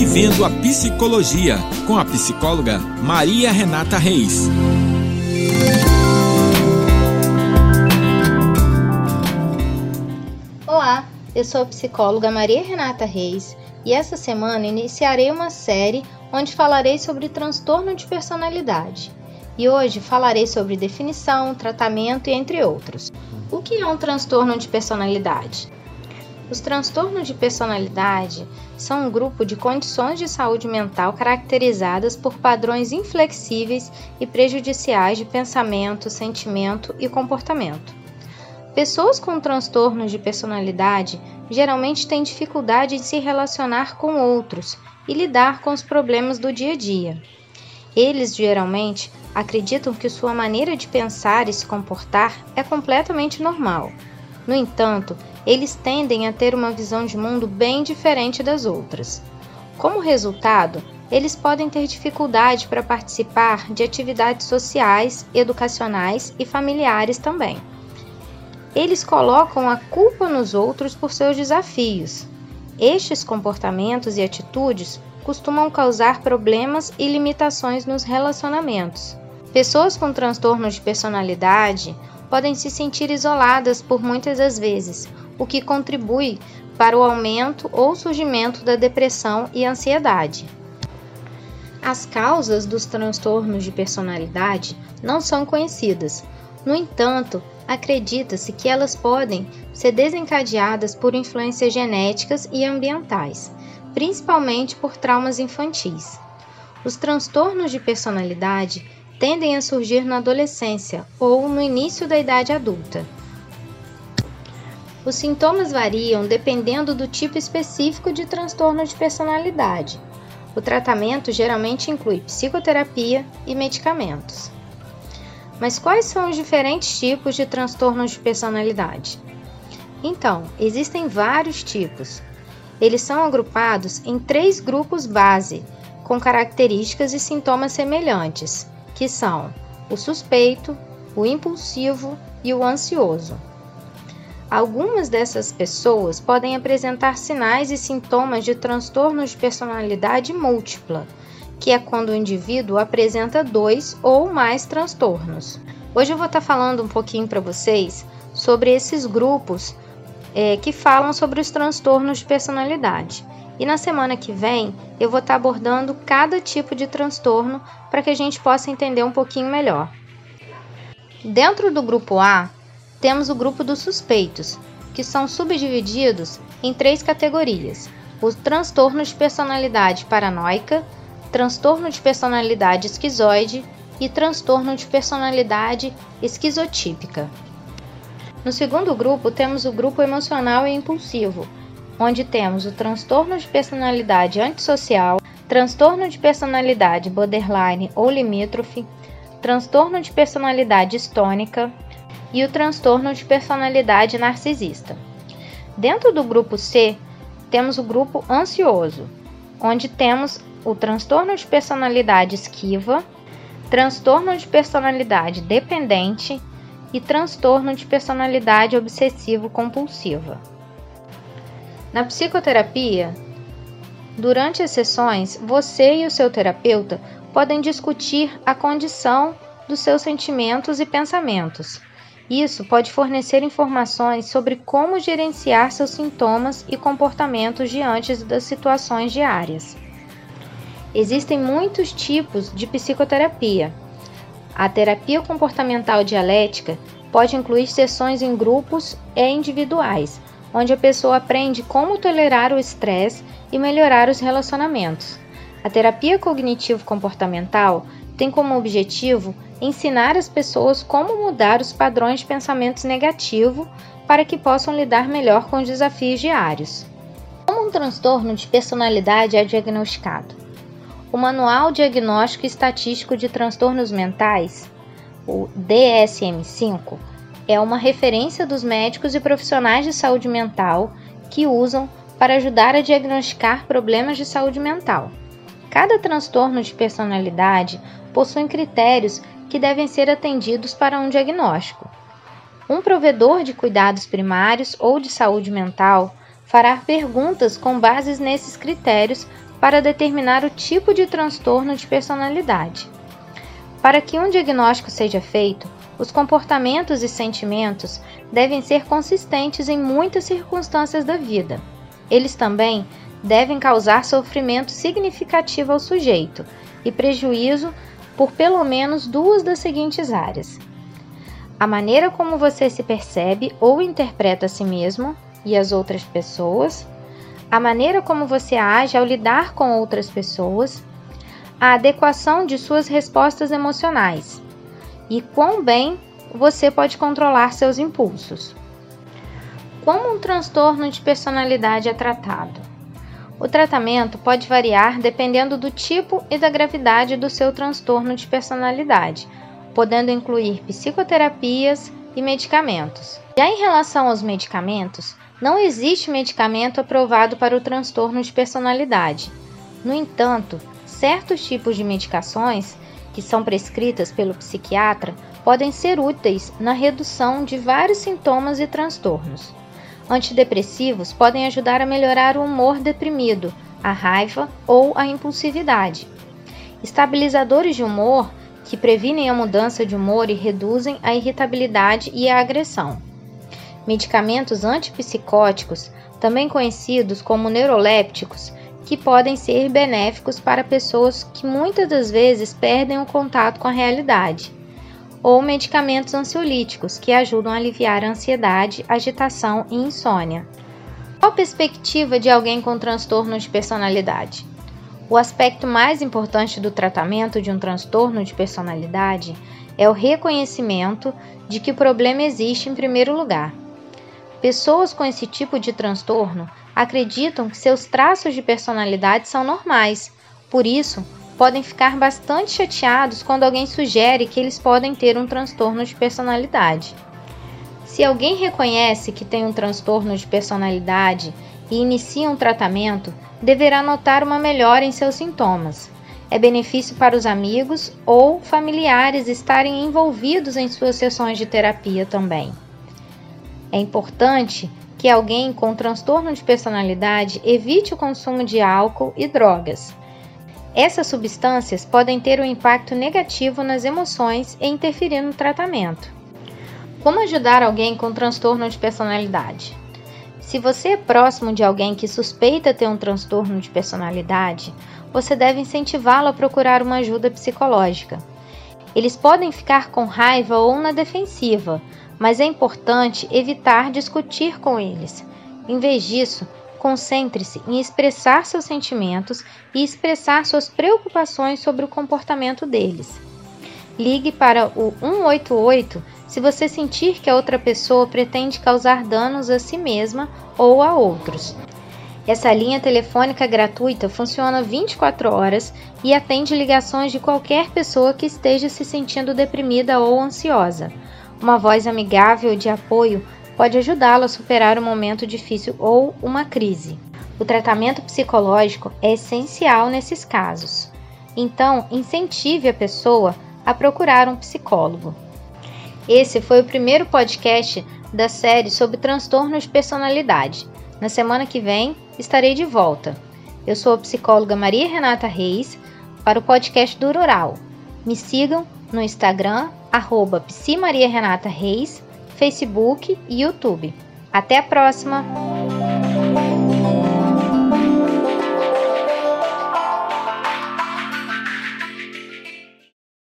Vivendo a Psicologia, com a psicóloga Maria Renata Reis. Olá, eu sou a psicóloga Maria Renata Reis e essa semana iniciarei uma série onde falarei sobre transtorno de personalidade. E hoje falarei sobre definição, tratamento e entre outros. O que é um transtorno de personalidade? Os transtornos de personalidade são um grupo de condições de saúde mental caracterizadas por padrões inflexíveis e prejudiciais de pensamento, sentimento e comportamento. Pessoas com transtornos de personalidade geralmente têm dificuldade em se relacionar com outros e lidar com os problemas do dia a dia. Eles geralmente acreditam que sua maneira de pensar e se comportar é completamente normal. No entanto, eles tendem a ter uma visão de mundo bem diferente das outras. Como resultado, eles podem ter dificuldade para participar de atividades sociais, educacionais e familiares também. Eles colocam a culpa nos outros por seus desafios. Estes comportamentos e atitudes costumam causar problemas e limitações nos relacionamentos. Pessoas com transtornos de personalidade podem se sentir isoladas por muitas das vezes, o que contribui para o aumento ou surgimento da depressão e ansiedade. As causas dos transtornos de personalidade não são conhecidas. No entanto, acredita-se que elas podem ser desencadeadas por influências genéticas e ambientais, principalmente por traumas infantis. Os transtornos de personalidade tendem a surgir na adolescência ou no início da idade adulta. Os sintomas variam dependendo do tipo específico de transtorno de personalidade. O tratamento geralmente inclui psicoterapia e medicamentos. Mas quais são os diferentes tipos de transtornos de personalidade? Então, existem vários tipos, eles são agrupados em três grupos base, com características e sintomas semelhantes, que são o suspeito, o impulsivo e o ansioso. Algumas dessas pessoas podem apresentar sinais e sintomas de transtornos de personalidade múltipla, que é quando o indivíduo apresenta dois ou mais transtornos. Hoje eu vou estar falando um pouquinho para vocês sobre esses grupos é, que falam sobre os transtornos de personalidade. E na semana que vem eu vou estar abordando cada tipo de transtorno para que a gente possa entender um pouquinho melhor. Dentro do grupo A, temos o grupo dos suspeitos, que são subdivididos em três categorias: o transtorno de personalidade paranoica, transtorno de personalidade esquizoide e transtorno de personalidade esquizotípica. No segundo grupo, temos o grupo emocional e impulsivo, onde temos o transtorno de personalidade antissocial, transtorno de personalidade borderline ou limítrofe, transtorno de personalidade estônica e o transtorno de personalidade narcisista. Dentro do grupo C, temos o grupo ansioso, onde temos o transtorno de personalidade esquiva, transtorno de personalidade dependente e transtorno de personalidade obsessivo-compulsiva. Na psicoterapia, durante as sessões, você e o seu terapeuta podem discutir a condição dos seus sentimentos e pensamentos. Isso pode fornecer informações sobre como gerenciar seus sintomas e comportamentos diante das situações diárias. Existem muitos tipos de psicoterapia, a terapia comportamental dialética pode incluir sessões em grupos e individuais, onde a pessoa aprende como tolerar o estresse e melhorar os relacionamentos. A terapia cognitivo-comportamental tem como objetivo ensinar as pessoas como mudar os padrões de pensamentos negativos para que possam lidar melhor com os desafios diários. Como um transtorno de personalidade é diagnosticado? O Manual Diagnóstico Estatístico de Transtornos Mentais, o DSM-5, é uma referência dos médicos e profissionais de saúde mental que usam para ajudar a diagnosticar problemas de saúde mental. Cada transtorno de personalidade possui critérios que devem ser atendidos para um diagnóstico. Um provedor de cuidados primários ou de saúde mental fará perguntas com bases nesses critérios para determinar o tipo de transtorno de personalidade. Para que um diagnóstico seja feito, os comportamentos e sentimentos devem ser consistentes em muitas circunstâncias da vida. Eles também devem causar sofrimento significativo ao sujeito e prejuízo por pelo menos duas das seguintes áreas: a maneira como você se percebe ou interpreta a si mesmo e as outras pessoas, a maneira como você age ao lidar com outras pessoas, a adequação de suas respostas emocionais e quão bem você pode controlar seus impulsos. Como um transtorno de personalidade é tratado? O tratamento pode variar dependendo do tipo e da gravidade do seu transtorno de personalidade, podendo incluir psicoterapias e medicamentos. Já em relação aos medicamentos, não existe medicamento aprovado para o transtorno de personalidade. No entanto, certos tipos de medicações que são prescritas pelo psiquiatra podem ser úteis na redução de vários sintomas e transtornos. Antidepressivos podem ajudar a melhorar o humor deprimido, a raiva ou a impulsividade. Estabilizadores de humor que previnem a mudança de humor e reduzem a irritabilidade e a agressão. Medicamentos antipsicóticos, também conhecidos como neurolépticos, que podem ser benéficos para pessoas que muitas das vezes perdem o contato com a realidade, ou medicamentos ansiolíticos, que ajudam a aliviar a ansiedade, agitação e insônia. Qual a perspectiva de alguém com transtorno de personalidade? O aspecto mais importante do tratamento de um transtorno de personalidade é o reconhecimento de que o problema existe em primeiro lugar. Pessoas com esse tipo de transtorno acreditam que seus traços de personalidade são normais, por isso, podem ficar bastante chateados quando alguém sugere que eles podem ter um transtorno de personalidade. Se alguém reconhece que tem um transtorno de personalidade e inicia um tratamento, deverá notar uma melhora em seus sintomas. É benefício para os amigos ou familiares estarem envolvidos em suas sessões de terapia também. É importante que alguém com transtorno de personalidade evite o consumo de álcool e drogas. Essas substâncias podem ter um impacto negativo nas emoções e interferir no tratamento. Como ajudar alguém com transtorno de personalidade? Se você é próximo de alguém que suspeita ter um transtorno de personalidade, você deve incentivá-lo a procurar uma ajuda psicológica. Eles podem ficar com raiva ou na defensiva, mas é importante evitar discutir com eles. Em vez disso, concentre-se em expressar seus sentimentos e expressar suas preocupações sobre o comportamento deles. Ligue para o 188 se você sentir que a outra pessoa pretende causar danos a si mesma ou a outros. Essa linha telefônica gratuita funciona 24 horas e atende ligações de qualquer pessoa que esteja se sentindo deprimida ou ansiosa. Uma voz amigável de apoio pode ajudá-lo a superar um momento difícil ou uma crise. O tratamento psicológico é essencial nesses casos. Então, incentive a pessoa a procurar um psicólogo. Esse foi o primeiro podcast da série sobre transtornos de personalidade. Na semana que vem estarei de volta. Eu sou a psicóloga Maria Renata Reis para o podcast do Rural. Me sigam no Instagram, arroba Reis, Facebook e YouTube. Até a próxima!